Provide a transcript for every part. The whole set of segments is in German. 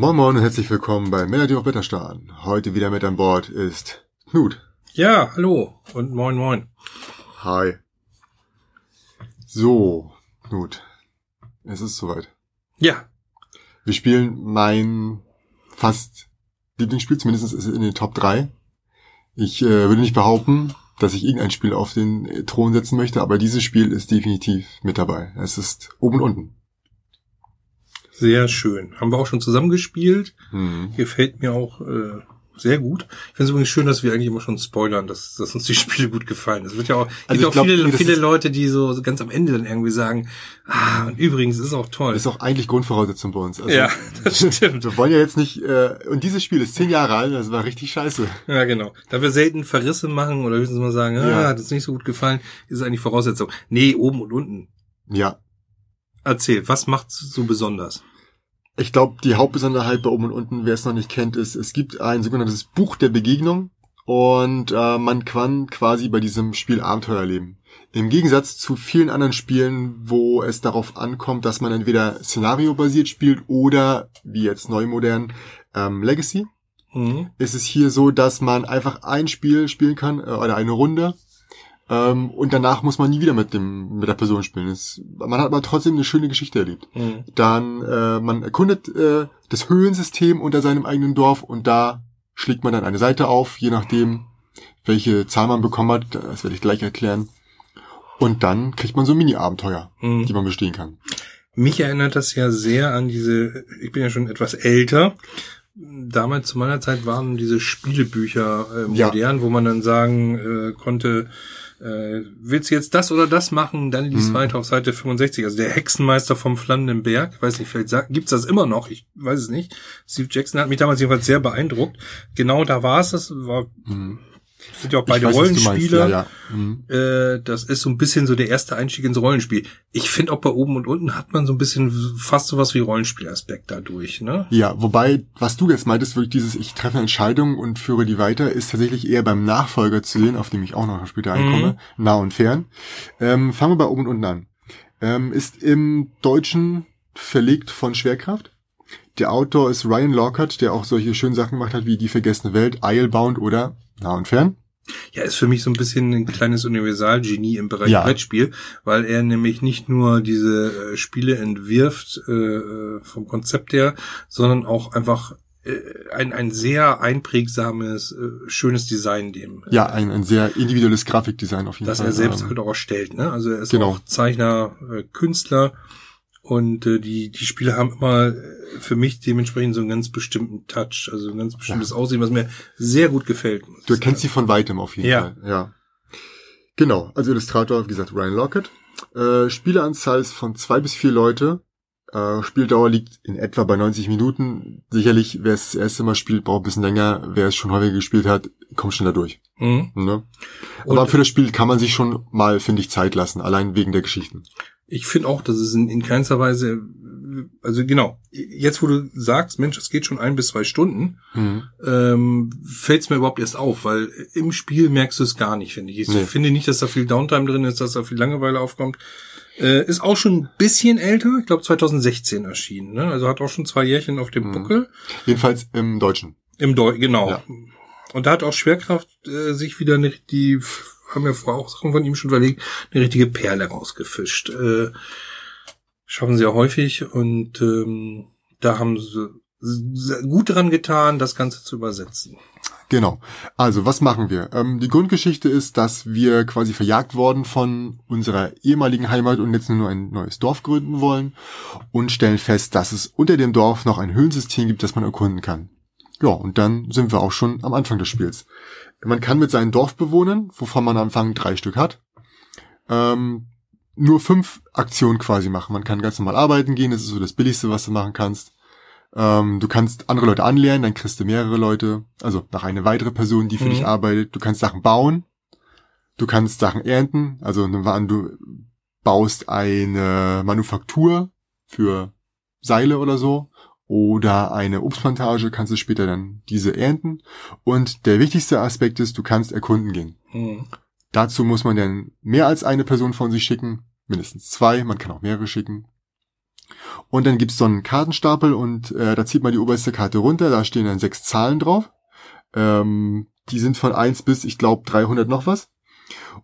Moin Moin und herzlich willkommen bei Melody of Wetterstern. Heute wieder mit an Bord ist Knut. Ja, hallo und moin moin. Hi. So, Knut. Es ist soweit. Ja, Wir spielen mein fast Lieblingsspiel, zumindest ist es in den Top 3. Ich äh, würde nicht behaupten, dass ich irgendein Spiel auf den Thron setzen möchte, aber dieses Spiel ist definitiv mit dabei. Es ist oben und unten. Sehr schön. Haben wir auch schon zusammen gespielt. Hm. Gefällt mir auch äh, sehr gut. Ich finde es übrigens schön, dass wir eigentlich immer schon spoilern, dass, dass uns die Spiele gut gefallen. Es wird ja auch, Also gibt auch glaub, viele, viele Leute, die so, so ganz am Ende dann irgendwie sagen, ah, und übrigens ist auch toll. Das ist auch eigentlich Grundvoraussetzung bei uns. Also, ja, das stimmt. Wir wollen ja jetzt nicht, äh, und dieses Spiel ist zehn Jahre alt, das war richtig scheiße. Ja, genau. Da wir selten Verrisse machen oder höchstens mal sagen, ah, Ja. hat uns nicht so gut gefallen, ist eigentlich Voraussetzung. Nee, oben und unten. Ja, Erzähl, was macht's so besonders? Ich glaube, die Hauptbesonderheit bei oben und unten, wer es noch nicht kennt, ist, es gibt ein sogenanntes Buch der Begegnung und äh, man kann quasi bei diesem Spiel Abenteuer erleben. Im Gegensatz zu vielen anderen Spielen, wo es darauf ankommt, dass man entweder szenariobasiert spielt oder, wie jetzt neu modern, ähm, Legacy, Mhm. ist es hier so, dass man einfach ein Spiel spielen kann äh, oder eine Runde ähm, und danach muss man nie wieder mit dem mit der Person spielen. Es, man hat aber trotzdem eine schöne Geschichte erlebt Mhm. dann äh, man erkundet äh, das Höhlensystem unter seinem eigenen Dorf und da schlägt man dann eine Seite auf, je nachdem, welche Zahl man bekommen hat. Das werde ich gleich erklären. Und dann kriegt man so Mini-Abenteuer, Mhm. die man bestehen kann. Mich erinnert das ja sehr an diese, ich bin ja schon etwas älter. Damals zu meiner Zeit waren diese Spielebücher äh, Ja. modern, wo man dann sagen äh, konnte, äh, willst du jetzt das oder das machen, dann liest Mhm. weiter auf Seite 65. Also der Hexenmeister vom Flammenden Berg, weiß nicht, vielleicht sagt, gibt's das immer noch, ich weiß es nicht. Steve Jackson hat mich damals jedenfalls sehr beeindruckt. Genau da war es, das war, Mhm. Sind ja auch beide weiß. Rollenspiele. Ja, ja. Mhm. Äh, das ist so ein bisschen so der erste Einstieg ins Rollenspiel. Ich finde auch bei oben und unten hat man so ein bisschen fast sowas wie Rollenspielaspekt dadurch, ne? ja, wobei, was du jetzt meintest, wirklich dieses, ich treffe Entscheidungen und führe die weiter, ist tatsächlich eher beim Nachfolger zu sehen, auf dem ich auch noch später einkomme, nah und fern. Ähm, fangen wir bei oben und unten an. Ähm, ist im Deutschen verlegt von Schwerkraft. Der Autor ist Ryan Lockhart, der auch solche schönen Sachen gemacht hat wie Die vergessene Welt, Islebound oder Nah und Fern. Ja, ist für mich so ein bisschen ein kleines Universalgenie im Bereich Ja. Brettspiel, weil er nämlich nicht nur diese äh, Spiele entwirft äh, äh, vom Konzept her, sondern auch einfach äh, ein, ein sehr einprägsames, äh, schönes Design dem. äh, Ja, ein, ein sehr individuelles Grafikdesign auf jeden das Fall. er selbst Ähm, halt auch erstellt, ne? Also er ist Genau. auch Zeichner, Künstler und äh, die die Spiele haben immer äh, für mich dementsprechend so einen ganz bestimmten Touch, also ein ganz bestimmtes Aussehen, was mir sehr gut gefällt. Du erkennst sie von weitem auf jeden Ja. Fall. Ja. Genau, also Illustrator, wie gesagt, Ryan Lockett. Äh, Spieleranzahl ist von zwei bis vier Leute. Äh, Spieldauer liegt in etwa bei 90 Minuten. Sicherlich, wer es das erste Mal spielt, braucht ein bisschen länger. Wer es schon häufiger gespielt hat, kommt schneller durch. Mhm. Ne? Und- Aber für das Spiel kann man sich schon mal, finde ich, Zeit lassen, allein wegen der Geschichten. Ich finde auch, dass es in, in keinster Weise, also genau, jetzt wo du sagst, Mensch, es geht schon ein bis zwei Stunden, Mhm. ähm, fällt es mir überhaupt erst auf, weil im Spiel merkst du es gar nicht, finde ich. Ich Nee. finde nicht, dass da viel Downtime drin ist, dass da viel Langeweile aufkommt. Äh, ist auch schon ein bisschen älter, ich glaube 2016 erschienen, ne? Also hat auch schon zwei Jährchen auf dem Mhm. Buckel. Jedenfalls im Deutschen. Im Deu genau. Ja. Und da hat auch Schwerkraft äh, sich wieder eine, die haben ja vorher auch Sachen von ihm schon überlegt, eine richtige Perle rausgefischt. Äh, schaffen sie ja häufig und ähm, da haben sie gut dran getan, das Ganze zu übersetzen. Genau. Also, was machen wir? Ähm, die Grundgeschichte ist, dass wir quasi verjagt worden von unserer ehemaligen Heimat und jetzt nur ein neues Dorf gründen wollen und stellen fest, dass es unter dem Dorf noch ein Höhlensystem gibt, das man erkunden kann. Ja, und dann sind wir auch schon am Anfang des Spiels. Man kann mit seinen Dorfbewohnern, wovon man am Anfang drei Stück hat, ähm, nur fünf Aktionen quasi machen. Man kann ganz normal arbeiten gehen, das ist so das Billigste, was du machen kannst. Ähm, du kannst andere Leute anlernen, dann kriegst du mehrere Leute, also nach eine weitere Person, die für Mhm. dich arbeitet. Du kannst Sachen bauen, du kannst Sachen ernten, also du baust eine Manufaktur für Seile oder so oder eine Obstplantage, kannst du später dann diese ernten. Und der wichtigste Aspekt ist, du kannst erkunden gehen. Hm. Dazu muss man dann mehr als eine Person von sich schicken, mindestens zwei, man kann auch mehrere schicken. Und dann gibt's so einen Kartenstapel und äh, da zieht man die oberste Karte runter, da stehen dann sechs Zahlen drauf. Ähm, die sind von eins bis, ich glaube, 300 noch was.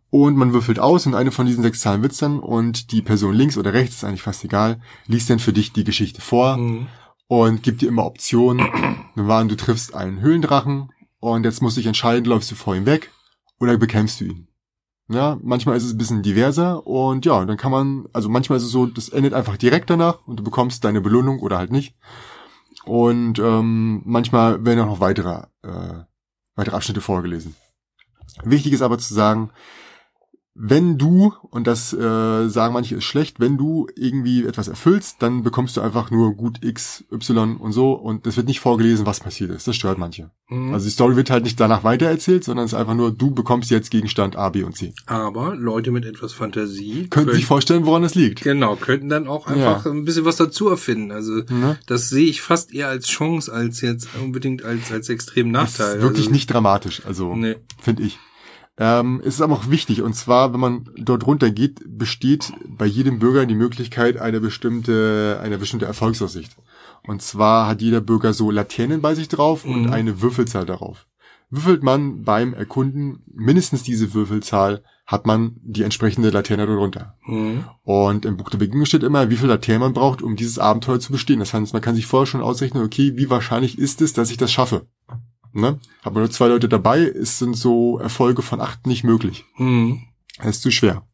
Und man würfelt aus und eine von diesen sechs Zahlen wird's dann und die Person links oder rechts, ist eigentlich fast egal, liest dann für dich die Geschichte vor Mhm. Und gibt dir immer Optionen. Dann waren, du triffst einen Höhlendrachen und jetzt musst du dich entscheiden, läufst du vor ihm weg oder bekämpfst du ihn. Ja, manchmal ist es ein bisschen diverser und ja, dann kann man, also manchmal ist es so, das endet einfach direkt danach und du bekommst deine Belohnung oder halt nicht. Und ähm, manchmal werden auch noch weitere, äh, weitere Abschnitte vorgelesen. Wichtig ist aber zu sagen, wenn du, und das äh, sagen manche ist schlecht, wenn du irgendwie etwas erfüllst, dann bekommst du einfach nur gut X, Y und so und es wird nicht vorgelesen, was passiert ist. Das stört manche. Mhm. Also die Story wird halt nicht danach weitererzählt, sondern es ist einfach nur, du bekommst jetzt Gegenstand A, B und C. Aber Leute mit etwas Fantasie Könnten sich vorstellen, woran es liegt. genau könnten dann auch einfach Ja. ein bisschen was dazu erfinden. Also Ne? das sehe ich fast eher als Chance als jetzt unbedingt als als extremen Das Nachteil. ist wirklich also, nicht dramatisch, also Nee. finde ich. Ähm, es ist aber auch wichtig, und zwar, wenn man dort runtergeht, besteht bei jedem Bürger die Möglichkeit eine bestimmte, eine bestimmte Erfolgsaussicht. Und zwar hat jeder Bürger so Laternen bei sich drauf und Mhm. eine Würfelzahl darauf. Würfelt man beim Erkunden mindestens diese Würfelzahl, hat man die entsprechende Laterne darunter. Mhm. Und im Buch der Begegnung steht immer, wie viel Laternen man braucht, um dieses Abenteuer zu bestehen. Das heißt, man kann sich vorher schon ausrechnen, okay, wie wahrscheinlich ist es, dass ich das schaffe. Ne? Hat man nur zwei Leute dabei, ist, sind so Erfolge von acht nicht möglich. Mhm. Das ist zu schwer.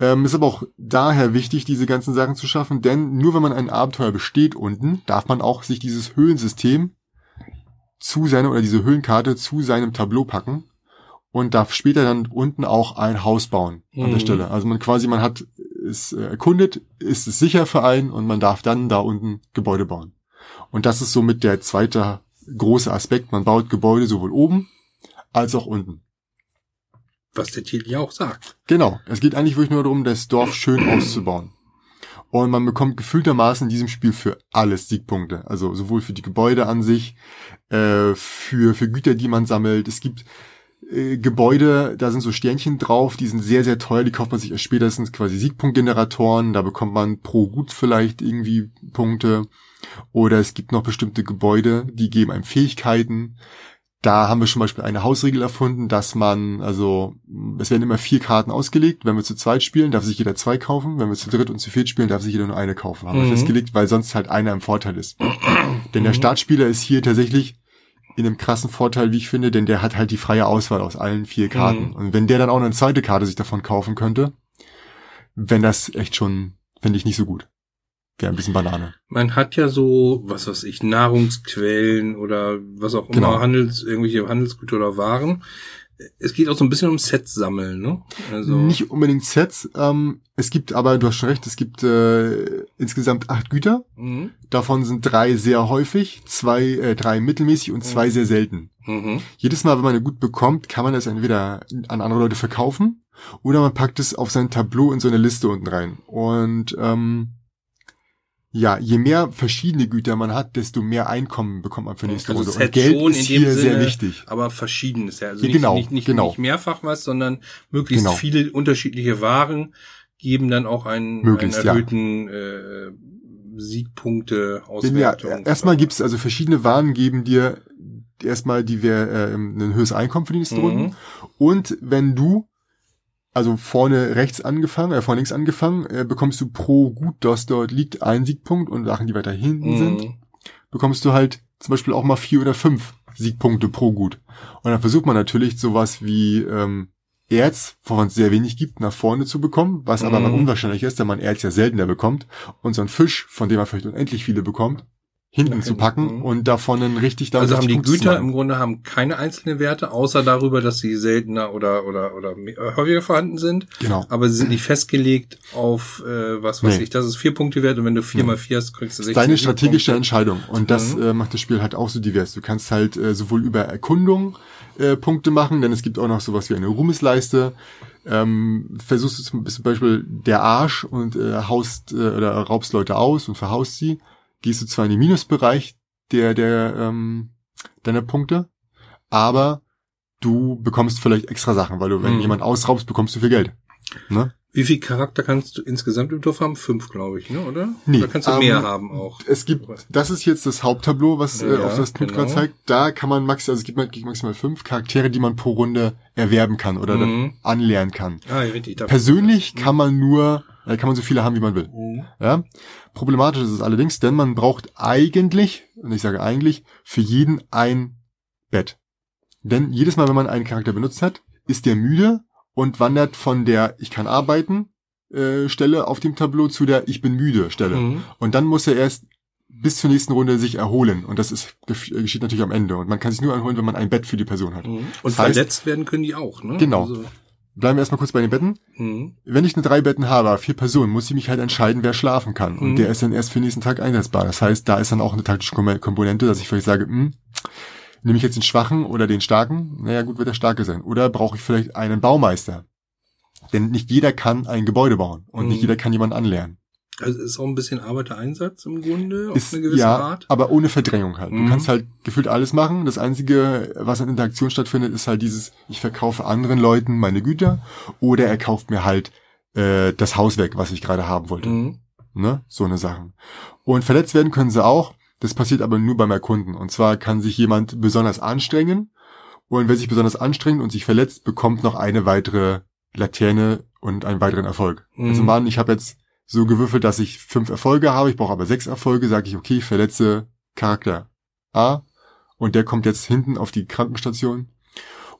Ähm, ist aber auch daher wichtig, diese ganzen Sachen zu schaffen, denn nur wenn man ein Abenteuer besteht unten, darf man auch sich dieses Höhlensystem zu seiner oder diese Höhlenkarte zu seinem Tableau packen und darf später dann unten auch ein Haus bauen an Mhm. der Stelle. Also man quasi, man hat es äh, erkundet, ist es sicher für einen und man darf dann da unten Gebäude bauen. Und das ist somit der zweite große Aspekt. Man baut Gebäude sowohl oben als auch unten. Was der Titel ja auch sagt. Genau. Es geht eigentlich wirklich nur darum, das Dorf schön auszubauen. Und man bekommt gefühltermaßen in diesem Spiel für alles Siegpunkte. Also sowohl für die Gebäude an sich, äh, für, für Güter, die man sammelt. Es gibt äh, Gebäude, da sind so Sternchen drauf, die sind sehr, sehr teuer, die kauft man sich erst sind quasi Siegpunktgeneratoren, da bekommt man pro Gut vielleicht irgendwie Punkte. Oder es gibt noch bestimmte Gebäude, die geben einem Fähigkeiten. Da haben wir zum Beispiel eine Hausregel erfunden, dass man, also es werden immer vier Karten ausgelegt. Wenn wir zu zweit spielen, darf sich jeder zwei kaufen. Wenn wir zu dritt und zu viert spielen, darf sich jeder nur eine kaufen. Haben wir Mhm. festgelegt, weil sonst halt einer im Vorteil ist. Denn der Startspieler ist hier tatsächlich in einem krassen Vorteil, wie ich finde, denn der hat halt die freie Auswahl aus allen vier Karten. Mhm. Und wenn der dann auch eine zweite Karte sich davon kaufen könnte, wenn das echt schon, finde ich nicht so gut. Wäre ein bisschen Banane. Man hat ja so, was weiß ich, Nahrungsquellen oder was auch immer, Genau. Handels, irgendwelche Handelsgüter oder Waren. Es geht auch so ein bisschen um Sets sammeln, ne? Also, Nicht unbedingt Sets. Ähm, es gibt aber, du hast schon recht, es gibt äh, insgesamt acht Güter. Mhm. Davon sind drei sehr häufig, zwei, äh, drei mittelmäßig und zwei sehr selten. Mhm. Jedes Mal, wenn man eine gut bekommt, kann man es entweder an andere Leute verkaufen oder man packt es auf sein Tableau in so eine Liste unten rein. Und ähm, ja, je mehr verschiedene Güter man hat, desto mehr Einkommen bekommt man für nächste Also Runde. Und Geld ist hier sehr Sinne, wichtig. Aber verschiedenes, ja. Also Ja, nicht, genau, nicht, nicht, genau. nicht mehrfach was, sondern möglichst Genau. viele unterschiedliche Waren geben dann auch einen, einen Möglichst, ja. erhöhten äh, Siegpunkte Denn ja, Auswertung. erstmal gibt's also verschiedene Waren geben dir erstmal die wir äh, ein höheres Einkommen für die nächsten Mhm. Runden. Und wenn du also vorne rechts angefangen, äh, vorne links angefangen, äh, bekommst du pro Gut, das dort liegt, einen Siegpunkt und Sachen, die weiter hinten sind, Mhm. bekommst du halt zum Beispiel auch mal vier oder fünf Siegpunkte pro Gut. Und dann versucht man natürlich sowas wie ähm, Erz, wovon es sehr wenig gibt, nach vorne zu bekommen, was aber Mhm. mal unwahrscheinlich ist, da man Erz ja seltener bekommt und so ein Fisch, von dem man vielleicht unendlich viele bekommt, hinten Nach zu packen mhm. und davon dann richtig dann Also haben die Güter im Grunde haben keine einzelnen Werte, außer darüber, dass sie seltener oder oder oder äh, häufiger vorhanden sind. Genau. Aber sie sind nicht festgelegt auf äh, was weiß Nee. ich. Das ist vier Punkte wert und wenn du vier mal vier hast, kriegst du Das ist 16 deine strategische Punkte. Entscheidung. Und das Mhm. äh, macht das Spiel halt auch so divers. Du kannst halt äh, sowohl über Erkundung äh, Punkte machen, denn es gibt auch noch sowas wie eine Ruhmesleiste. Ähm, versuchst du zum Beispiel der Arsch und äh, haust äh, oder raubst Leute aus und verhaust sie. Gehst du zwar in den Minusbereich der, der ähm, deiner Punkte, aber du bekommst vielleicht extra Sachen, weil du, wenn Mhm. jemand ausraubst, bekommst du viel Geld. Ne? Wie viel Charakter kannst du insgesamt im Dorf haben? Fünf, glaube ich, ne? oder? Nee, da kannst du ähm, mehr haben auch. Es gibt, das ist jetzt das Haupttableau, was äh, Ja, auf das Knut gerade genau. zeigt. Da kann man maximal, also es gibt ma- maximal fünf Charaktere, die man pro Runde erwerben kann oder Mhm. anlernen kann. Ah, ja, richtig. Persönlich kann man nur, äh, kann man so viele haben, wie man will. Mhm. Ja? Problematisch ist es allerdings, denn man braucht eigentlich, und ich sage eigentlich, für jeden ein Bett. Denn jedes Mal, wenn man einen Charakter benutzt hat, ist der müde und wandert von der Ich kann arbeiten äh, Stelle auf dem Tableau zu der Ich bin müde Stelle. Mhm. Und dann muss er erst bis zur nächsten Runde sich erholen. Und das ist, geschieht natürlich am Ende. Und man kann sich nur erholen, wenn man ein Bett für die Person hat. Mhm. Und Das heißt- verletzt werden können die auch, ne? Genau. Also, Bleiben wir erstmal kurz bei den Betten. mhm. Wenn ich nur drei Betten habe, vier Personen, muss ich mich halt entscheiden, wer schlafen kann. Und Mhm. der ist dann erst für den nächsten Tag einsetzbar. Das heißt, da ist dann auch eine taktische Kom- Komponente, dass ich vielleicht sage, hm, nehme ich jetzt den Schwachen oder den Starken? Naja, gut, wird der Starke sein. Oder brauche ich vielleicht einen Baumeister? Denn nicht jeder kann ein Gebäude bauen und Mhm. nicht jeder kann jemanden anlernen. Also ist auch ein bisschen Arbeitereinsatz im Grunde, auf Ist, eine gewisse ja, Art. aber ohne Verdrängung halt. Du Mhm. kannst halt gefühlt alles machen. Das Einzige, was an Interaktion stattfindet, ist halt dieses, ich verkaufe anderen Leuten meine Güter oder er kauft mir halt äh, das Haus weg, was ich gerade haben wollte. Mhm. Ne? So eine Sachen. Und verletzt werden können sie auch. Das passiert aber nur beim Erkunden. Und zwar kann sich jemand besonders anstrengen. Und wer sich besonders anstrengt und sich verletzt, bekommt noch eine weitere Laterne und einen weiteren Erfolg. Mhm. Also Mann, ich habe jetzt so gewürfelt, dass ich fünf Erfolge habe. Ich brauche aber sechs Erfolge. Sage ich, okay, ich verletze Charakter A. Und der kommt jetzt hinten auf die Krankenstation.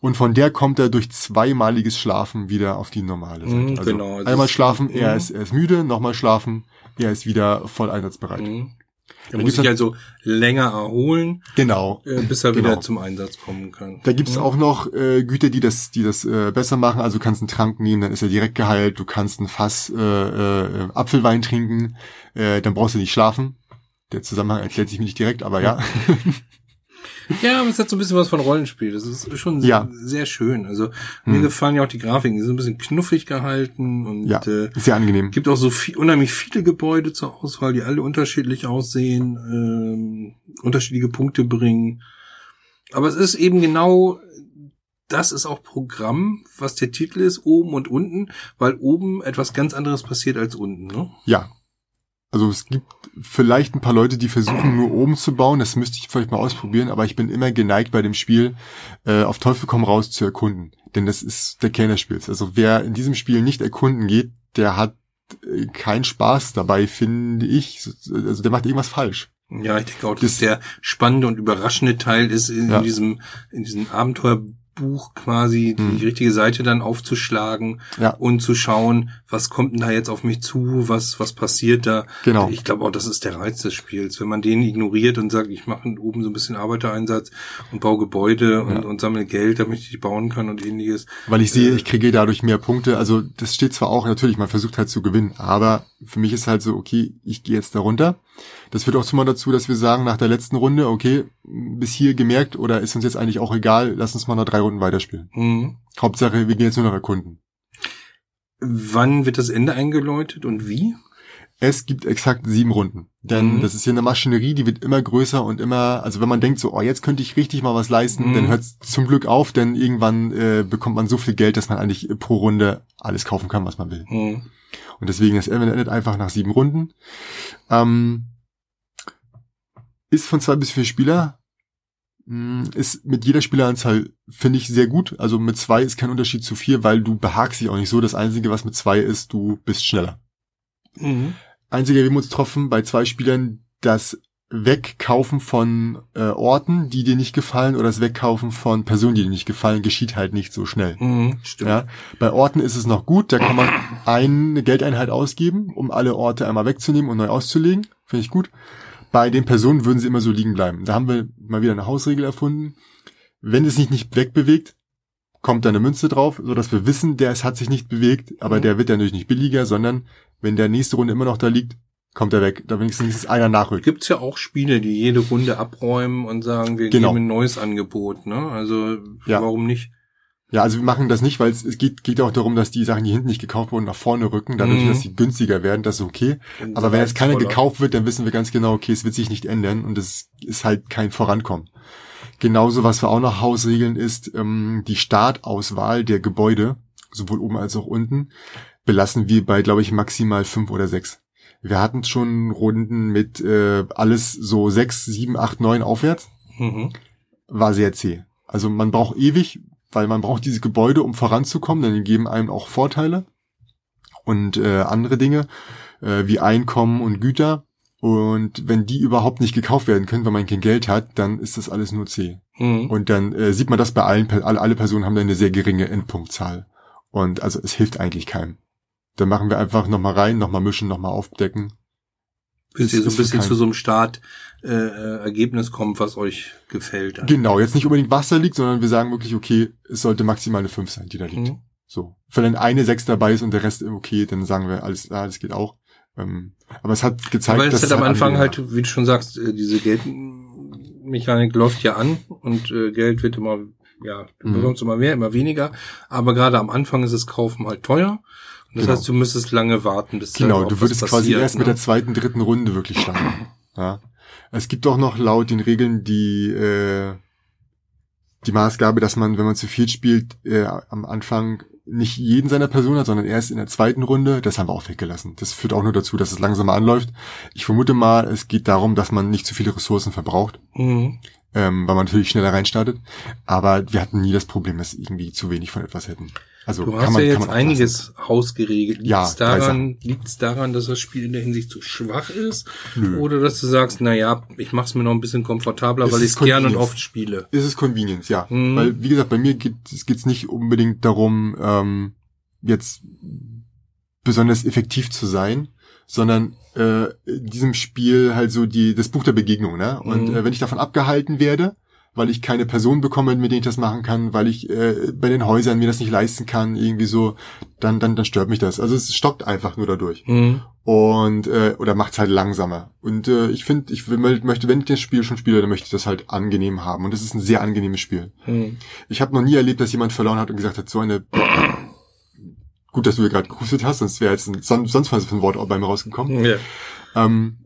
Und von der kommt er durch zweimaliges Schlafen wieder auf die normale Seite. Mhm, also genau. Einmal ist- schlafen, er mhm. ist, er ist müde, nochmal schlafen, er ist wieder voll einsatzbereit. Mhm. Da muss gibt's ich halt- also länger erholen, Genau. äh, bis er Genau. wieder zum Einsatz kommen kann. Da gibt's Mhm. auch noch äh, Güter, die das, die das äh, besser machen. Also du kannst einen Trank nehmen, dann ist er direkt geheilt. Du kannst ein Fass äh, äh, Apfelwein trinken, äh, dann brauchst du nicht schlafen. Der Zusammenhang erklärt sich mir nicht direkt, aber ja. Ja, aber es hat so ein bisschen was von Rollenspiel. Das ist schon Ja. sehr schön. Also mir Hm. gefallen ja auch die Grafiken. Die sind ein bisschen knuffig gehalten und ja, äh, sehr angenehm. gibt auch so viel, unheimlich viele Gebäude zur Auswahl, die alle unterschiedlich aussehen, ähm, unterschiedliche Punkte bringen. Aber es ist eben genau, das ist auch Programm, was der Titel ist, oben und unten, weil oben etwas ganz anderes passiert als unten. Ne? Ja. Also es gibt vielleicht ein paar Leute, die versuchen nur oben zu bauen. Das müsste ich vielleicht mal ausprobieren, aber ich bin immer geneigt bei dem Spiel, äh, auf Teufel komm raus zu erkunden. Denn das ist der Kern des Spiels. Also wer in diesem Spiel nicht erkunden geht, der hat äh, keinen Spaß dabei, finde ich. Also der macht irgendwas falsch. Ja, ich denke auch, dass Das- der spannende und überraschende Teil ist, in Ja. diesem, in diesem Abenteuerbuch quasi Hm. die richtige Seite dann aufzuschlagen Ja. und zu schauen, was kommt denn da jetzt auf mich zu, was, was passiert da. Genau. Ich glaube auch, das ist der Reiz des Spiels. Wenn man den ignoriert und sagt, ich mache oben so ein bisschen Arbeitereinsatz und baue Gebäude und, Ja. und sammle Geld, damit ich die bauen kann und ähnliches. Weil ich sehe, Äh, ich kriege dadurch mehr Punkte. Also das steht zwar auch, natürlich, man versucht halt zu gewinnen, aber für mich ist halt so, okay, ich gehe jetzt da runter. Das führt auch zu mal dazu, dass wir sagen, nach der letzten Runde, okay, bis hier gemerkt oder ist uns jetzt eigentlich auch egal, lass uns mal noch drei Runden weiterspielen. Mhm. Hauptsache, wir gehen jetzt nur noch erkunden. Wann wird das Ende eingeläutet und wie? Es gibt exakt sieben Runden. Denn Mhm. das ist hier eine Maschinerie, die wird immer größer und immer, also wenn man denkt so, oh, jetzt könnte ich richtig mal was leisten, Mhm. dann hört es zum Glück auf, denn irgendwann äh, bekommt man so viel Geld, dass man eigentlich pro Runde alles kaufen kann, was man will. Mhm. Und deswegen, das Ende endet einfach nach sieben Runden. Ähm, ist von zwei bis vier Spieler. Mh, Ist mit jeder Spieleranzahl, finde ich, sehr gut. Also mit zwei ist kein Unterschied zu vier, weil du behagst dich auch nicht so. Das Einzige, was mit zwei ist, du bist schneller. Mhm. Einziger Wehmutstropfen bei zwei Spielern, das Wegkaufen von äh, Orten, die dir nicht gefallen, oder das Wegkaufen von Personen, die dir nicht gefallen, geschieht halt nicht so schnell. Mhm. Stimmt. Ja, bei Orten ist es noch gut, da kann man eine Geldeinheit ausgeben, um alle Orte einmal wegzunehmen und neu auszulegen. Finde ich gut. Bei den Personen würden sie immer so liegen bleiben. Da haben wir mal wieder eine Hausregel erfunden. Wenn es sich nicht wegbewegt, kommt da eine Münze drauf, so dass wir wissen, der es hat sich nicht bewegt, aber Mhm. der wird ja natürlich nicht billiger, sondern wenn der nächste Runde immer noch da liegt, kommt er weg. Da wenigstens einer nachrückt. Gibt's ja auch Spiele, die jede Runde abräumen und sagen, wir Genau. geben ein neues Angebot, ne? Also Ja. warum nicht? Ja, also wir machen das nicht, weil es, es geht, geht auch darum, dass die Sachen, die hinten nicht gekauft wurden, nach vorne rücken, dadurch, Mhm. dass sie günstiger werden, das ist okay. Aber wenn jetzt keiner gekauft wird, dann wissen wir ganz genau, okay, es wird sich nicht ändern und es ist halt kein Vorankommen. Genauso, was wir auch noch Hausregeln ist, ähm, die Startauswahl der Gebäude, sowohl oben als auch unten. belassen wir bei, glaube ich, maximal fünf oder sechs. Wir hatten schon Runden mit äh, alles so sechs, sieben, acht, neun aufwärts. Mhm. War sehr zäh. Also man braucht ewig, weil man braucht diese Gebäude, um voranzukommen, denn die geben einem auch Vorteile und äh, andere Dinge äh, wie Einkommen und Güter. Und wenn die überhaupt nicht gekauft werden können, weil man kein Geld hat, dann ist das alles nur zäh. Mhm. Und dann äh, sieht man das bei allen, alle, alle Personen haben dann eine sehr geringe Endpunktzahl. Und also es hilft eigentlich keinem. Dann machen wir einfach nochmal rein, nochmal mischen, nochmal aufdecken. Bis ihr so ein bisschen zu so einem Start äh, Ergebnis kommt, was euch gefällt. Genau, jetzt nicht unbedingt was da liegt, sondern wir sagen wirklich, okay, es sollte maximal eine 5 sein, die da liegt. Mhm. So. Wenn dann eine 6 dabei ist und der Rest okay, dann sagen wir, alles, ah, das geht auch. Ähm, aber es hat gezeigt, es dass halt am alle Anfang halt, wie du schon sagst, äh, diese Geldmechanik läuft ja an und äh, Geld wird immer, ja, du Mhm. bekommst immer mehr, immer weniger. Aber gerade am Anfang ist das Kaufen halt teuer. Und das Genau. heißt, du müsstest lange warten, bis Genau, du würdest was quasi passiert, erst mit ne? der zweiten, dritten Runde wirklich starten. ja. Es gibt auch noch laut den Regeln die, äh, die Maßgabe, dass man, wenn man zu viel spielt, äh, am Anfang nicht jeden seiner Person hat, sondern erst in der zweiten Runde. Das haben wir auch weggelassen. Das führt auch nur dazu, dass es langsamer anläuft. Ich vermute mal, es geht darum, dass man nicht zu viele Ressourcen verbraucht, Mhm. ähm, weil man natürlich schneller reinstartet. Aber wir hatten nie das Problem, dass irgendwie zu wenig von etwas hätten. Also Du hast man, ja jetzt einiges hausgeregelt. Liegt Ja, es daran, liegt's daran, dass das Spiel in der Hinsicht zu schwach ist? Nö. Oder dass du sagst, na ja, ich mach's mir noch ein bisschen komfortabler, Es weil ich ist es gern und oft spiele. ist es Convenience, ja. Mhm. Weil, wie gesagt, bei mir geht es nicht unbedingt darum, ähm, jetzt besonders effektiv zu sein, sondern äh, in diesem Spiel halt so die das Buch der Begegnung, ne? Und Mhm. äh, wenn ich davon abgehalten werde, weil ich keine Person bekomme, mit denen ich das machen kann, weil ich äh, bei den Häusern mir das nicht leisten kann, irgendwie so, dann dann dann stört mich das. Also es stockt einfach nur dadurch Mhm. und äh, oder macht's halt langsamer. Und äh, ich finde, ich will, möchte, wenn ich das Spiel schon spiele, dann möchte ich das halt angenehm haben. Und es ist ein sehr angenehmes Spiel. Mhm. Ich habe noch nie erlebt, dass jemand verloren hat und gesagt hat, so eine gut, dass du hier gerade gehustet hast, sonst wäre jetzt ein, son- sonst was für ein Wort auch bei mir rausgekommen. Ja. Ähm,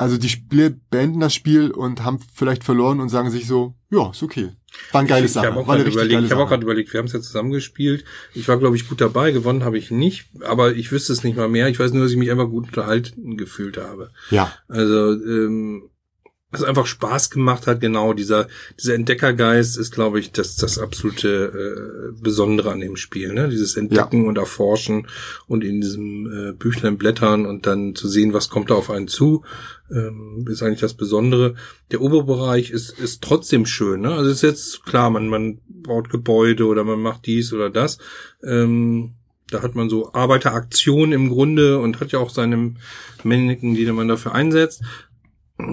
also die Spieler beenden das Spiel und haben vielleicht verloren und sagen sich so, ja, ist okay. War ein geiles Sache. Ich habe auch gerade überlegt, ich habe auch gerade überlegt, wir haben es ja zusammen gespielt. Ich war, glaube ich, gut dabei. Gewonnen habe ich nicht, aber ich wüsste es nicht mal mehr. Ich weiß nur, dass ich mich einfach gut unterhalten gefühlt habe. Ja, Also, ähm, was einfach Spaß gemacht hat, genau, dieser, dieser Entdeckergeist ist, glaube ich, das, das absolute äh, Besondere an dem Spiel, ne? Dieses Entdecken und Erforschen und in diesem äh, Büchlein blättern und dann zu sehen, was kommt da auf einen zu, ähm, ist eigentlich das Besondere. Der Oberbereich ist, ist trotzdem schön, ne? Also ist jetzt klar, man, man baut Gebäude oder man macht dies oder das. Ähm, da hat man so Arbeiteraktionen im Grunde und hat ja auch seine Männchen, die man dafür einsetzt.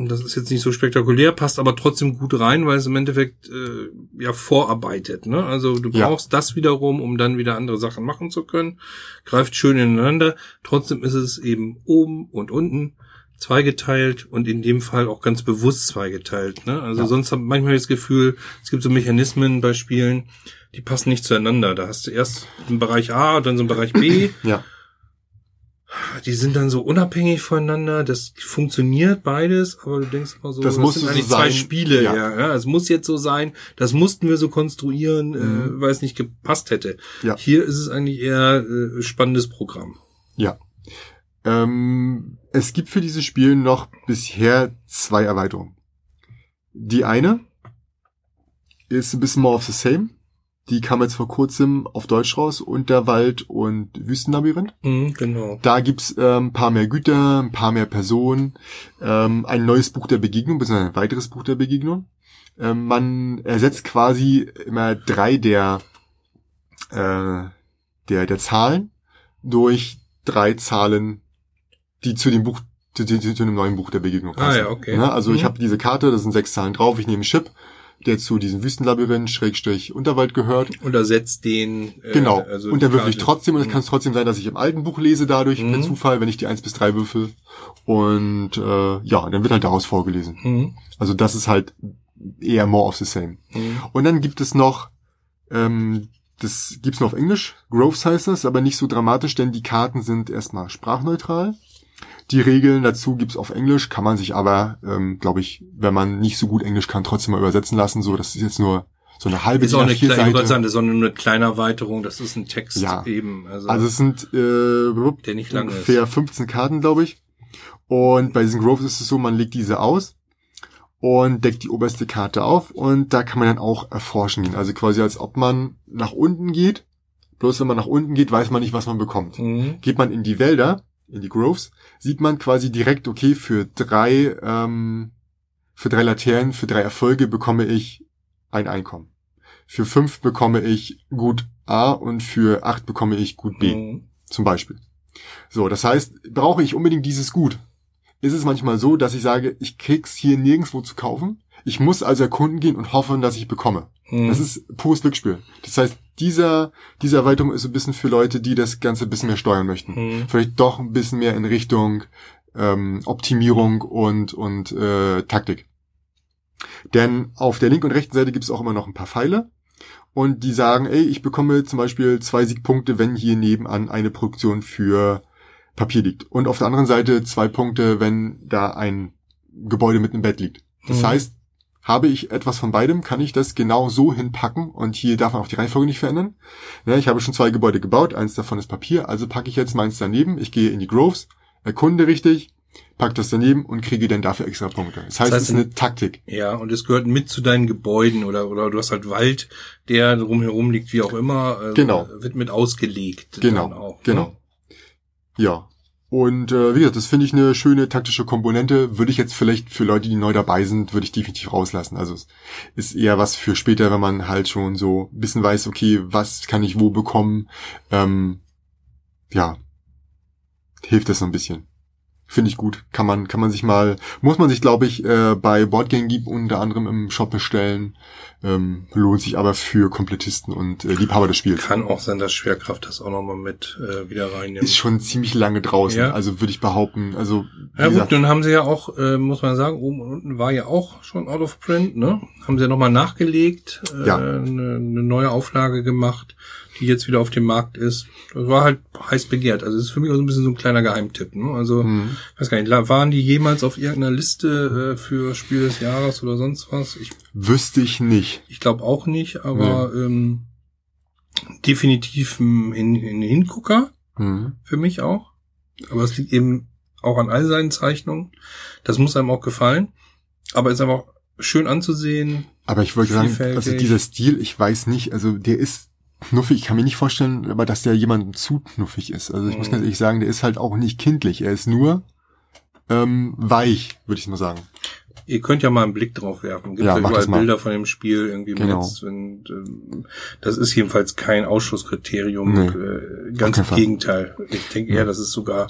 Das ist jetzt nicht so spektakulär, passt aber trotzdem gut rein, weil es im Endeffekt äh, ja vorarbeitet. Ne? Also du Ja. brauchst das wiederum, um dann wieder andere Sachen machen zu können. Greift schön ineinander. Trotzdem ist es eben oben und unten zweigeteilt und in dem Fall auch ganz bewusst zweigeteilt. Ne? Also Ja. sonst habe ich manchmal das Gefühl, es gibt so Mechanismen bei Spielen, die passen nicht zueinander. Da hast du erst einen Bereich A und dann so einen Bereich B. ja. Die sind dann so unabhängig voneinander. Das funktioniert beides, aber du denkst immer so, Das musste sind so eigentlich zwei sein. Spiele. Ja. Ja. Ja, es muss jetzt so sein. Das mussten wir so konstruieren, äh, Mhm. weil es nicht gepasst hätte. Ja. Hier ist es eigentlich eher äh, spannendes Programm. Ja. Ähm, es gibt für dieses Spiel noch bisher zwei Erweiterungen. Die eine ist ein bisschen more of the same. Die kam jetzt vor kurzem auf Deutsch raus, Unterwald und Wüstenlabyrinth. Mhm, genau. Da gibt's ähm, ein paar mehr Güter, ein paar mehr Personen, ähm, ein neues Buch der Begegnung, beziehungsweise ein weiteres Buch der Begegnung. Ähm, man ersetzt quasi immer drei der, äh, der, der Zahlen durch drei Zahlen, die zu dem Buch, zu, zu, zu einem neuen Buch der Begegnung Ah, passen. ja, okay. Ja, also ich Mhm. habe diese Karte, da sind sechs Zahlen drauf, ich nehme einen Chip, der zu diesem Wüstenlabyrinth, Schrägstrich Unterwald gehört. Und ersetzt den. Äh, Genau. Also und dann würfel ich trotzdem und es Mhm. kann trotzdem sein, dass ich im alten Buch lese dadurch, per Mhm. Zufall, wenn ich die 1 bis 3 würfel. Und äh, ja, dann wird halt daraus vorgelesen. Mhm. Also das ist halt eher more of the same. Mhm. Und dann gibt es noch, ähm, das gibt's nur auf Englisch, Groves heißt das, aber nicht so dramatisch, denn die Karten sind erstmal sprachneutral. Die Regeln dazu gibt's auf Englisch, kann man sich aber, ähm, glaube ich, wenn man nicht so gut Englisch kann, trotzdem mal übersetzen lassen. So, das ist jetzt nur so eine halbe Ist auch eine, A4 kleine, Seite. sagen, das ist auch nur eine kleine Erweiterung, das ist ein Text Ja. eben. Also, Also es sind äh, der nicht lang ist. ungefähr 15 Karten, glaube ich. Und bei diesen Groves ist es so, man legt diese aus und deckt die oberste Karte auf und da kann man dann auch erforschen gehen. Also quasi als ob man nach unten geht. Bloß wenn man nach unten geht, weiß man nicht, was man bekommt. Mhm. Geht man in die Wälder, in die Groves, sieht man quasi direkt, okay, für drei, ähm, für drei Laternen, für drei Erfolge bekomme ich ein Einkommen. Für fünf bekomme ich gut A und für acht bekomme ich gut B Mhm. zum Beispiel. So, das heißt, brauche ich unbedingt dieses Gut? Ist es manchmal so, dass ich sage, ich krieg's hier nirgendwo zu kaufen? Ich muss also erkunden gehen und hoffen, dass ich bekomme. Mhm. Das ist pures Glücksspiel. Das heißt, dieser, diese Erweiterung ist so ein bisschen für Leute, die das Ganze ein bisschen mehr steuern möchten. Mhm. Vielleicht doch ein bisschen mehr in Richtung ähm, Optimierung und, und äh, Taktik. Denn auf der linken und rechten Seite gibt es auch immer noch ein paar Pfeile. Und die sagen, ey, ich bekomme zum Beispiel zwei Siegpunkte, wenn hier nebenan eine Produktion für Papier liegt. Und auf der anderen Seite zwei Punkte, wenn da ein Gebäude mit einem Bett liegt. Das Mhm. heißt, habe ich etwas von beidem, kann ich das genau so hinpacken und hier darf man auch die Reihenfolge nicht verändern. Ja, ich habe schon zwei Gebäude gebaut, eins davon ist Papier, also packe ich jetzt meins daneben, ich gehe in die Groves, erkunde richtig, pack das daneben und kriege dann dafür extra Punkte. Das heißt, Das heißt, es ist eine Taktik. Ja, und es gehört mit zu deinen Gebäuden oder, oder du hast halt Wald, der drumherum liegt, wie auch immer, äh, Genau. wird mit ausgelegt. Genau, auch, genau. Ne? Ja. Und äh, wie gesagt, das finde ich eine schöne taktische Komponente. Würde ich jetzt vielleicht für Leute, die neu dabei sind, würde ich definitiv rauslassen. Also es ist eher was für später, wenn man halt schon so ein bisschen weiß, okay, was kann ich wo bekommen. Ähm, ja, hilft das so ein bisschen. Finde ich gut. Kann man, kann man sich mal, muss man sich, glaube ich, äh, bei Boardgame Geek unter anderem im Shop bestellen. Ähm, lohnt sich aber für Komplettisten und äh, Liebhaber des Spiels. Kann auch sein, dass Schwerkraft das auch nochmal mit äh, wieder reinnimmt. Ist schon ziemlich lange draußen. Ja. Also würde ich behaupten. Also Ja gut, gesagt, dann haben sie ja auch, äh, muss man sagen, oben und unten war ja auch schon out of print, ne? Haben sie ja nochmal nachgelegt, äh, Ja. eine, eine neue Auflage gemacht, die jetzt wieder auf dem Markt ist. Das war halt heiß begehrt. Also das ist für mich auch so ein bisschen so ein kleiner Geheimtipp, ne? Also, hm. ich weiß gar nicht, waren die jemals auf irgendeiner Liste äh, für Spiel des Jahres oder sonst was? Ich, wüsste ich nicht. ich glaube auch nicht, aber ähm, definitiv ein ein Hingucker Hm. für mich auch. Aber es liegt eben auch an all seinen Zeichnungen. Das muss einem auch gefallen. Aber ist einfach schön anzusehen. Aber ich wollte sagen, also dieser Stil, ich weiß nicht, also der ist knuffig. Ich kann mir nicht vorstellen, aber dass der jemandem zu knuffig ist. Also ich muss Mhm. ganz ehrlich sagen, der ist halt auch nicht kindlich. Er ist nur ähm, weich, würde ich mal sagen. Ihr könnt ja mal einen Blick drauf werfen. Gibt Ja, ja, überall. Bilder von dem Spiel irgendwie im Genau. Netz. Und, ähm, das ist jedenfalls kein Ausschlusskriterium. Nee, äh, ganz im. Gegenteil. Ich denke eher, dass es sogar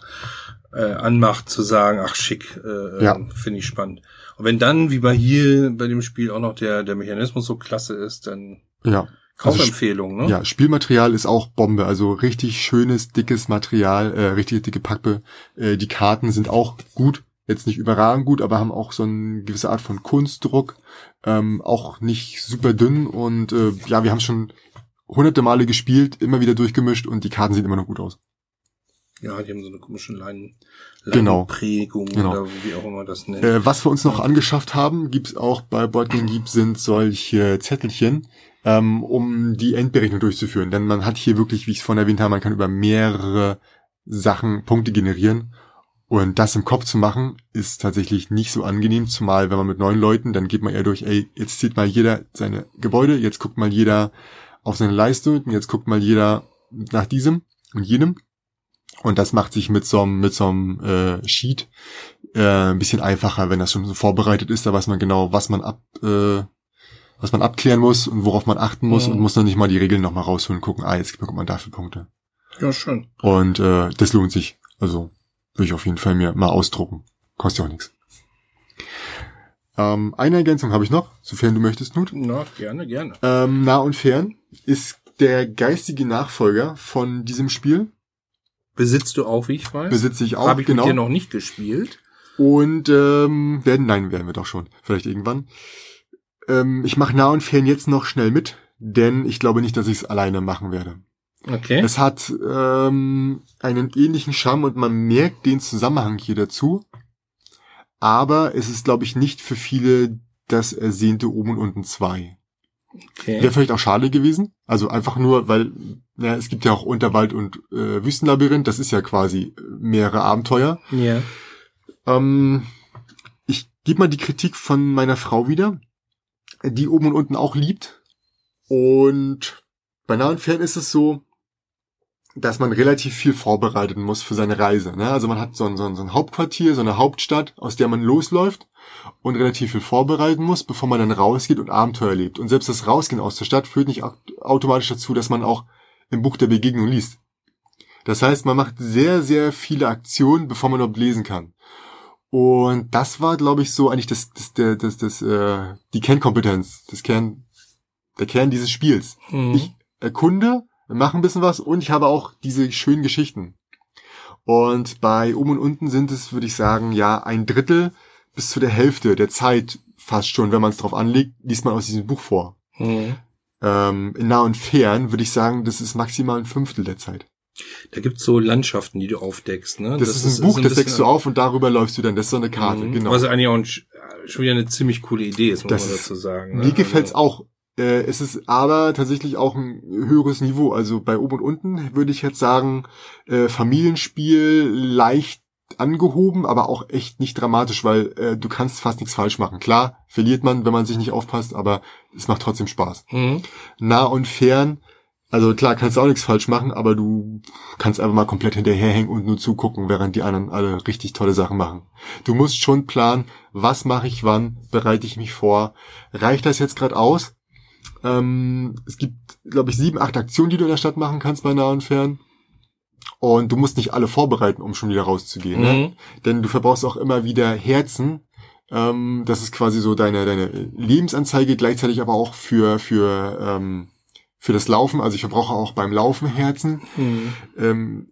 äh, anmacht zu sagen, ach schick, äh, Ja. finde ich spannend. Und wenn dann, wie bei hier, bei dem Spiel auch noch der, der Mechanismus so klasse ist, dann Ja. Also Kaufempfehlung, ne? Ja, Spielmaterial ist auch Bombe, also richtig schönes, dickes Material, äh, richtig dicke Pappe. Äh, die Karten sind auch gut, jetzt nicht überragend gut, aber haben auch so eine gewisse Art von Kunstdruck, ähm, auch nicht super dünn und äh, ja, wir haben schon hunderte Male gespielt, immer wieder durchgemischt und die Karten sehen immer noch gut aus. Ja, die haben so eine komische Leinen, Genau. Leinenprägung Genau. oder wie auch immer das nennt. Äh, was wir uns noch angeschafft haben, gibt's auch bei Boardgame Geek, sind solche Zettelchen, ähm, um die Endberechnung durchzuführen. Denn man hat hier wirklich, wie ich es vorhin erwähnt habe, man kann über mehrere Sachen Punkte generieren. Und das im Kopf zu machen, ist tatsächlich nicht so angenehm, zumal wenn man mit neun Leuten, dann geht man eher durch, ey, jetzt zählt mal jeder seine Gebäude, jetzt guckt mal jeder auf seine Leiste und jetzt guckt mal jeder nach diesem und jenem. Und das macht sich mit so einem, mit so einem äh, Sheet äh, ein bisschen einfacher, wenn das schon so vorbereitet ist. Da weiß man genau, was man ab, äh, was man abklären muss und worauf man achten muss Mhm. und muss dann nicht mal die Regeln nochmal rausholen und gucken, ah, jetzt bekommt man dafür Punkte. ja, schön. Und äh, das lohnt sich. Also würde ich auf jeden Fall mir mal ausdrucken. Kostet ja auch nichts. Ähm, eine Ergänzung habe ich noch, sofern du möchtest, Nut. Na, gerne, gerne. Ähm, nah und fern ist der geistige Nachfolger von diesem Spiel. Besitzt du auch, wie ich weiß? Besitze ich auch, Habe ich genau. mit dir noch nicht gespielt. Und ähm, werden, nein, werden wir doch schon. Vielleicht irgendwann. Ähm, ich mache nah und fern jetzt noch schnell mit, denn ich glaube nicht, dass ich es alleine machen werde. Okay. Es hat ähm, einen ähnlichen Charme und man merkt den Zusammenhang hier dazu. Aber es ist, glaube ich, nicht für viele das ersehnte oben und unten zwei. Okay. Wäre vielleicht auch schade gewesen. Also einfach nur, weil ja, es gibt ja auch Unterwald und äh, Wüstenlabyrinth. Das ist ja quasi mehrere Abenteuer. Ja. Ähm, ich gebe mal die Kritik von meiner Frau wieder, die oben und unten auch liebt. Und bei nahen Fern ist es so, dass man relativ viel vorbereiten muss für seine Reise. Ne? Also man hat so ein, so, ein, so ein Hauptquartier, so eine Hauptstadt, aus der man losläuft und relativ viel vorbereiten muss, bevor man dann rausgeht und Abenteuer lebt. Und selbst das Rausgehen aus der Stadt führt nicht automatisch dazu, dass man auch im Buch der Begegnung liest. Das heißt, man macht sehr, sehr viele Aktionen, bevor man überhaupt lesen kann. Und das war, glaube ich, so eigentlich das, das, das, das, das äh, die Kernkompetenz, das Kern, der Kern dieses Spiels. Mhm. Ich erkunde, mache ein bisschen was und ich habe auch diese schönen Geschichten. Und bei oben und unten sind es, würde ich sagen, ja, ein Drittel bis zu der Hälfte der Zeit fast schon, wenn man es drauf anlegt, liest man aus diesem Buch vor. Mhm. Ähm, in nah und fern würde ich sagen, das ist maximal ein Fünftel der Zeit. Da gibt's so Landschaften, die du aufdeckst. Ne? Das, das ist ein Buch, ist ein das deckst du auf und darüber läufst du dann. Das ist so eine Karte, mhm. genau. Was eigentlich auch ein, schon wieder eine ziemlich coole Idee ist, muss das man dazu sagen. Ne? Mir gefällt's also. auch. Äh, es ist aber tatsächlich auch ein höheres Niveau. Also bei oben und unten würde ich jetzt sagen, äh, Familienspiel leicht angehoben, aber auch echt nicht dramatisch, weil äh, du kannst fast nichts falsch machen. Klar, verliert man, wenn man sich nicht aufpasst, aber es macht trotzdem Spaß. Mhm. Nah und fern, also klar, kannst du auch nichts falsch machen, aber du kannst einfach mal komplett hinterherhängen und nur zugucken, während die anderen alle richtig tolle Sachen machen. Du musst schon planen, was mache ich wann, bereite ich mich vor. Reicht das jetzt gerade aus? Ähm, es gibt, glaube ich, sieben, acht Aktionen, die du in der Stadt machen kannst bei nah und fern. Und du musst nicht alle vorbereiten, um schon wieder rauszugehen. Ne? Mhm. Ne? Denn du verbrauchst auch immer wieder Herzen. Ähm, das ist quasi so deine, deine Lebensanzeige, gleichzeitig aber auch für, für, ähm, für das Laufen. Also ich verbrauche auch beim Laufen Herzen. Mhm. Ähm,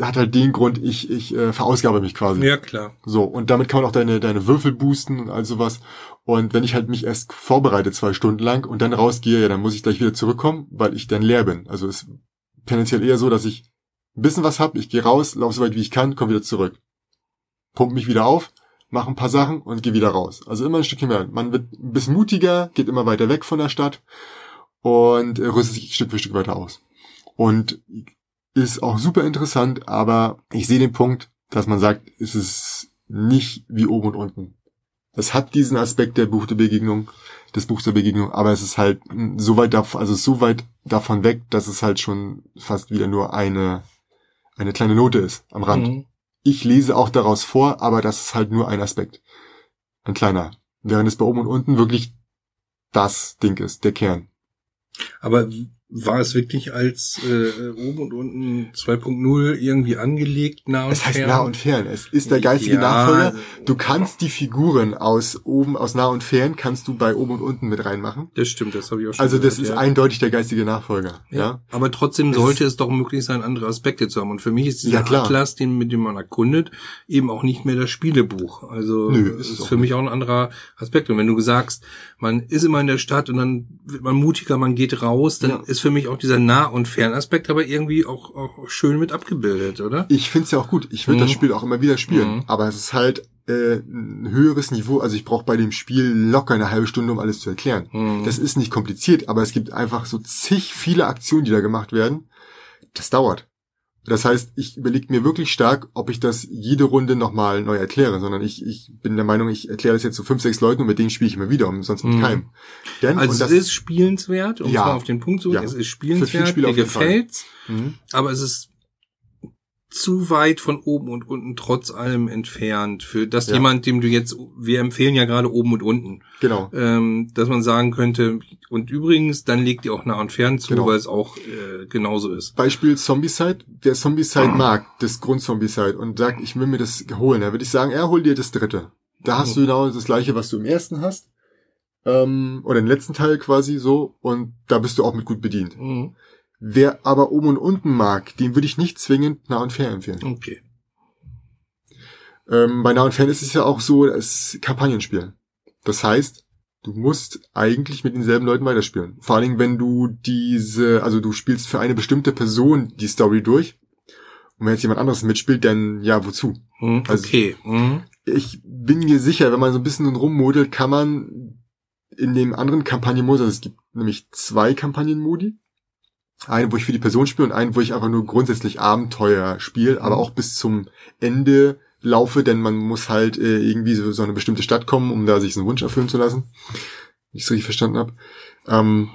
hat halt den Grund, ich, ich äh, verausgabe mich quasi. Ja, klar. So, und damit kann man auch deine, deine Würfel boosten und all sowas. Und wenn ich halt mich erst vorbereite zwei Stunden lang und dann rausgehe, ja, dann muss ich gleich wieder zurückkommen, weil ich dann leer bin. Also es ist tendenziell eher so, dass ich ein bisschen was hab, ich gehe raus, laufe so weit wie ich kann, komme wieder zurück. Pump mich wieder auf, mache ein paar Sachen und gehe wieder raus. Also immer ein Stückchen mehr. Man wird ein bisschen mutiger, geht immer weiter weg von der Stadt und rüstet sich Stück für Stück weiter aus. Und ist auch super interessant, aber ich sehe den Punkt, dass man sagt, es ist nicht wie oben und unten. Es hat diesen Aspekt der Buch der Begegnung, des Buchs der Begegnung, aber es ist halt so weit, also so weit davon weg, dass es halt schon fast wieder nur eine eine kleine Note ist am Rand. Mhm. Ich lese auch daraus vor, aber das ist halt nur ein Aspekt. Ein kleiner. Während es bei oben und unten wirklich das Ding ist, der Kern. Aber war es wirklich als äh, oben und unten 2.0 irgendwie angelegt, nah und es heißt fern? nah und fern. Es ist der geistige ja, Nachfolger. Du kannst die Figuren aus oben, aus nah und fern, kannst du bei oben und unten mit reinmachen. Das stimmt, das habe ich auch schon Also das gehört, ist ja. eindeutig der geistige Nachfolger. Ja. ja. Aber trotzdem sollte es, es, doch möglich sein, andere Aspekte zu haben. Und für mich ist dieser ja, Atlas, den, mit dem man erkundet, eben auch nicht mehr das Spielebuch. Also Nö, ist es ist für nicht. mich auch ein anderer Aspekt. Und wenn du sagst, man ist immer in der Stadt und dann wird man mutiger, man geht raus, dann ist ist für mich auch dieser Nah- und Fernaspekt aber irgendwie auch, auch schön mit abgebildet, oder? Ich find's ja auch gut. Ich würde mhm. das Spiel auch immer wieder spielen. Mhm. Aber es ist halt äh, ein höheres Niveau. Also ich brauche bei dem Spiel locker eine halbe Stunde, um alles zu erklären. Mhm. Das ist nicht kompliziert, aber es gibt einfach so zig viele Aktionen, die da gemacht werden. Das dauert. Das heißt, ich überlege mir wirklich stark, ob ich das jede Runde nochmal neu erkläre, sondern ich, ich bin der Meinung, ich erkläre das jetzt zu so fünf, sechs Leuten und mit denen spiele ich immer wieder, und sonst mit mhm. keinem. Denn, also es ist spielenswert, um ja, zwar auf den Punkt zu gehen, ja, es ist spielenswert, mir gefällt's, mhm. aber es ist zu weit von oben und unten trotz allem entfernt. Für das ja. jemand, dem du jetzt, wir empfehlen ja gerade oben und unten. Genau. Ähm, dass man sagen könnte, und übrigens, dann legt ihr auch nah und fern zu, genau. weil es auch äh, genauso ist. Beispiel Zombicide. Wer Zombicide mag, das Grundzombicide, und sagt, ich will mir das holen, da würde ich sagen, er hol dir das dritte. Da hast mhm. du genau das gleiche, was du im ersten hast. Ähm, oder im letzten Teil quasi so, und da bist du auch mit gut bedient. Mhm. Wer aber oben und unten mag, den würde ich nicht zwingend nah und fern empfehlen. Okay. Ähm, bei nah und fern ist es ja auch so, es ist Kampagnenspiel. Das heißt, du musst eigentlich mit denselben Leuten weiterspielen. Vor allen Dingen, wenn du diese, also du spielst für eine bestimmte Person die Story durch. Und wenn jetzt jemand anderes mitspielt, dann ja, wozu? Hm, also, okay. Hm. Ich bin mir sicher, wenn man so ein bisschen rummodelt, kann man in dem anderen Kampagnenmodus, also es gibt nämlich zwei Kampagnenmodi. Einen, wo ich für die Person spiele und einen, wo ich einfach nur grundsätzlich Abenteuer spiele, aber Mhm. auch bis zum Ende laufe, denn man muss halt äh, irgendwie so, so eine bestimmte Stadt kommen, um da sich so einen Wunsch erfüllen zu lassen. Wenn ich es richtig verstanden habe. Ähm,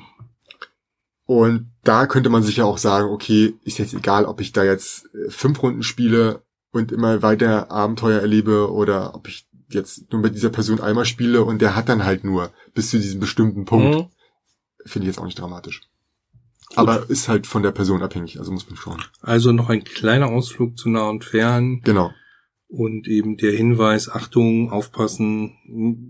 und da könnte man sich ja auch sagen, okay, ist jetzt egal, ob ich da jetzt äh, fünf Runden spiele und immer weiter Abenteuer erlebe oder ob ich jetzt nur mit dieser Person einmal spiele und der hat dann halt nur bis zu diesem bestimmten Punkt. Mhm. Finde ich jetzt auch nicht dramatisch. Aber ist halt von der Person abhängig, also muss man schauen. Also noch ein kleiner Ausflug zu nah und fern Genau. und eben der Hinweis, Achtung, aufpassen,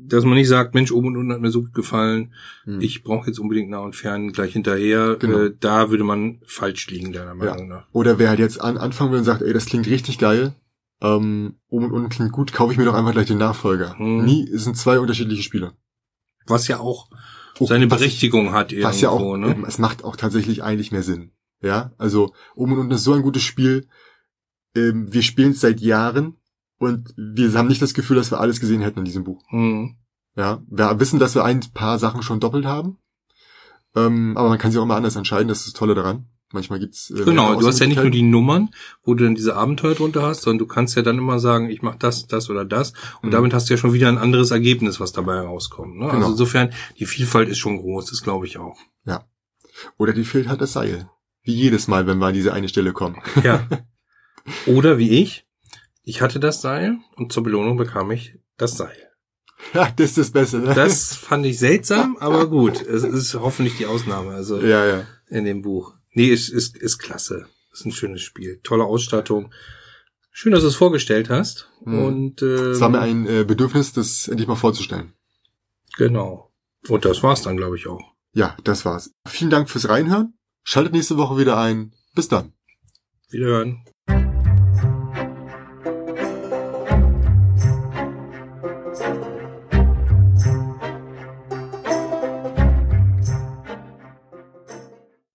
dass man nicht sagt, Mensch, oben und unten hat mir so gut gefallen, Hm. ich brauche jetzt unbedingt nah und fern gleich hinterher. Genau. Äh, da würde man falsch liegen, deiner Meinung nach. Oder wer halt jetzt an, anfangen will und sagt, ey, das klingt richtig geil, ähm, oben und unten klingt gut, kaufe ich mir doch einfach gleich den Nachfolger. Hm. Nie, es sind zwei unterschiedliche Spiele. Was ja auch seine was ich- Berechtigung hat irgendwo, Was ja auch, ne? eben, es macht auch tatsächlich eigentlich mehr Sinn. Ja, also oben und unten ist so ein gutes Spiel. Ähm, wir spielen es seit Jahren und wir haben nicht das Gefühl, dass wir alles gesehen hätten in diesem Buch. Mhm. Ja, wir wissen, dass wir ein paar Sachen schon doppelt haben. Ähm, aber man kann sich auch immer anders entscheiden, das ist das Tolle daran. Manchmal gibt's äh, Genau, du hast ja nicht nur die. Nummern, wo du dann diese Abenteuer drunter hast, sondern du kannst ja dann immer sagen, ich mache das, das oder das. Und Mhm. damit hast du ja schon wieder ein anderes Ergebnis, was dabei herauskommt. Ne? Genau. Also insofern, die Vielfalt ist schon groß, das glaube ich auch. Oder die fehlt halt das Seil. Wie jedes Mal, wenn wir an diese eine Stelle kommen. Ja. Oder wie ich, ich hatte das Seil und zur Belohnung bekam ich das Seil. Ja, das ist das Beste. Ne? Das fand ich seltsam, aber gut. Es ist hoffentlich die Ausnahme, also ja, ja. in dem Buch. Nee, ist, ist, ist klasse. Ist ein schönes Spiel. Tolle Ausstattung. Schön, dass du es vorgestellt hast. Mhm. Und äh, Es war mir ein äh, Bedürfnis, das endlich mal vorzustellen. genau. Und das war's dann, glaube ich, auch. Ja, das war's. Vielen Dank fürs Reinhören. Schaltet nächste Woche wieder ein. Bis dann. Wiederhören.